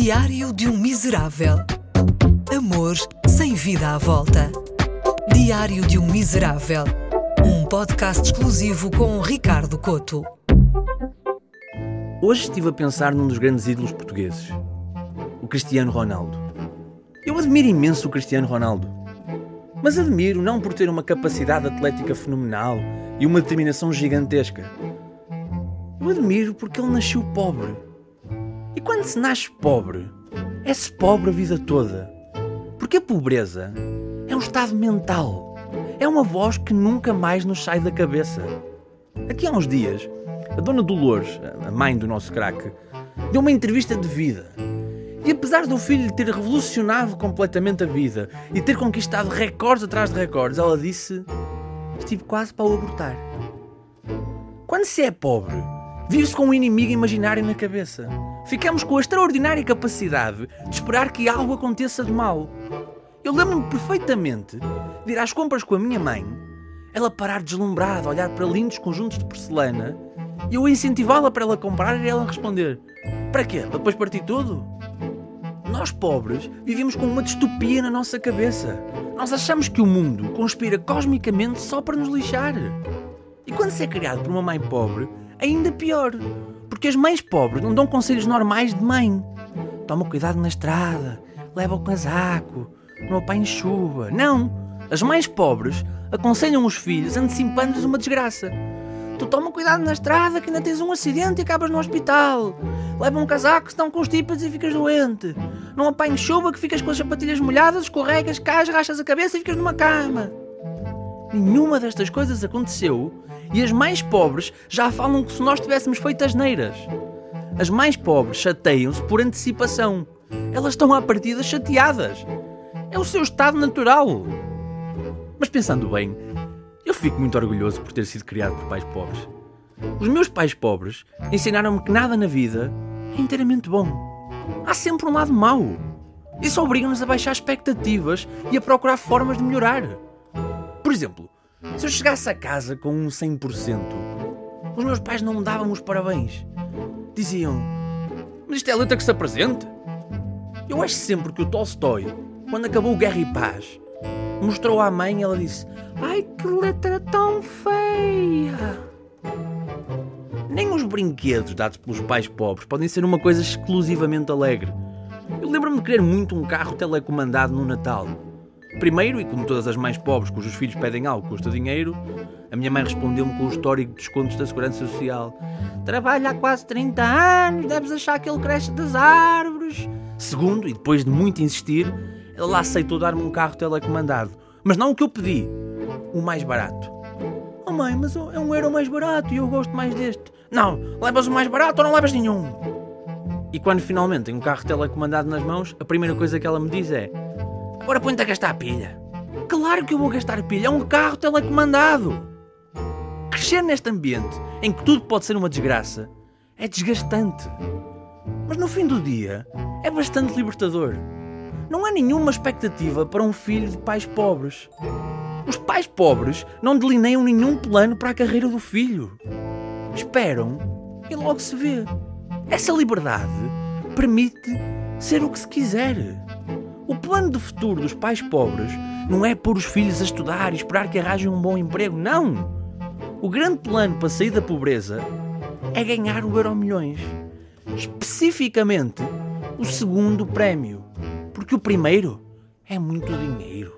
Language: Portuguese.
Diário de um Miserável. Amor sem vida à volta. Diário de um Miserável. Um podcast exclusivo com Ricardo Coto. Hoje estive a pensar num dos grandes ídolos portugueses, o Cristiano Ronaldo. Eu admiro imenso o Cristiano Ronaldo. Mas admiro não por ter uma capacidade atlética fenomenal e uma determinação gigantesca. Eu admiro porque ele nasceu pobre. E quando se nasce pobre, é-se pobre a vida toda. Porque a pobreza é um estado mental. É uma voz que nunca mais nos sai da cabeça. Aqui há uns dias, a dona Dolores, a mãe do nosso craque, deu uma entrevista de vida. E apesar do filho ter revolucionado completamente a vida e ter conquistado recordes atrás de recordes, ela disse: Estive quase para o abortar. Quando se é pobre, vive-se com um inimigo imaginário na cabeça. Ficamos com a extraordinária capacidade de esperar que algo aconteça de mal. Eu lembro-me perfeitamente de ir às compras com a minha mãe, ela parar deslumbrada, olhar para lindos conjuntos de porcelana e eu incentivá-la para ela comprar e ela responder: Para quê? Para depois partir tudo? Nós pobres vivemos com uma distopia na nossa cabeça. Nós achamos que o mundo conspira cosmicamente só para nos lixar. E quando se é criado por uma mãe pobre, ainda pior. Porque as mães pobres não dão conselhos normais de mãe. Toma cuidado na estrada, leva o casaco, não apanhe chuva. Não! As mães pobres aconselham os filhos antecipando-lhes uma desgraça. Tu toma cuidado na estrada que ainda tens um acidente e acabas no hospital. Leva um casaco senão constipas e ficas doente. Não apanhes chuva que ficas com as sapatilhas molhadas, escorregas, cais, rachas a cabeça e ficas numa cama. Nenhuma destas coisas aconteceu e as mais pobres já falam que se nós tivéssemos feito as neiras. As mais pobres chateiam-se por antecipação. Elas estão à partida chateadas. É o seu estado natural. Mas pensando bem, eu fico muito orgulhoso por ter sido criado por pais pobres. Os meus pais pobres ensinaram-me que nada na vida é inteiramente bom. Há sempre um lado mau. Isso obriga-nos a baixar expectativas e a procurar formas de melhorar. Por exemplo, se eu chegasse a casa com um 100%, os meus pais não me davam os parabéns. Diziam: Mas isto é a letra que se apresenta? Eu acho sempre que o Tolstói, quando acabou Guerra e Paz, mostrou à mãe e ela disse: Ai que letra tão feia! Nem os brinquedos dados pelos pais pobres podem ser uma coisa exclusivamente alegre. Eu lembro-me de querer muito um carro telecomandado no Natal. Primeiro, e como todas as mães pobres cujos filhos pedem algo custa dinheiro, a minha mãe respondeu-me com o histórico de descontos da Segurança Social. Trabalha há quase 30 anos, deves achar que ele cresce das árvores. Segundo, e depois de muito insistir, ela aceitou dar-me um carro telecomandado. Mas não o que eu pedi, o mais barato. Oh mãe, mas é um euro mais barato e eu gosto mais deste. Não, levas o mais barato ou não levas nenhum? E quando finalmente tenho um carro telecomandado nas mãos, a primeira coisa que ela me diz é Agora põe-te a gastar pilha. Claro que eu vou gastar pilha, é um carro telecomandado. Crescer neste ambiente em que tudo pode ser uma desgraça é desgastante. Mas no fim do dia é bastante libertador. Não há nenhuma expectativa para um filho de pais pobres. Os pais pobres não delineiam nenhum plano para a carreira do filho. Esperam e logo se vê. Essa liberdade permite ser o que se quiser. O plano de futuro dos pais pobres não é pôr os filhos a estudar e esperar que arranjem um bom emprego, não. O grande plano para sair da pobreza é ganhar o Euro Milhões. Especificamente, o segundo prémio. Porque o primeiro é muito dinheiro.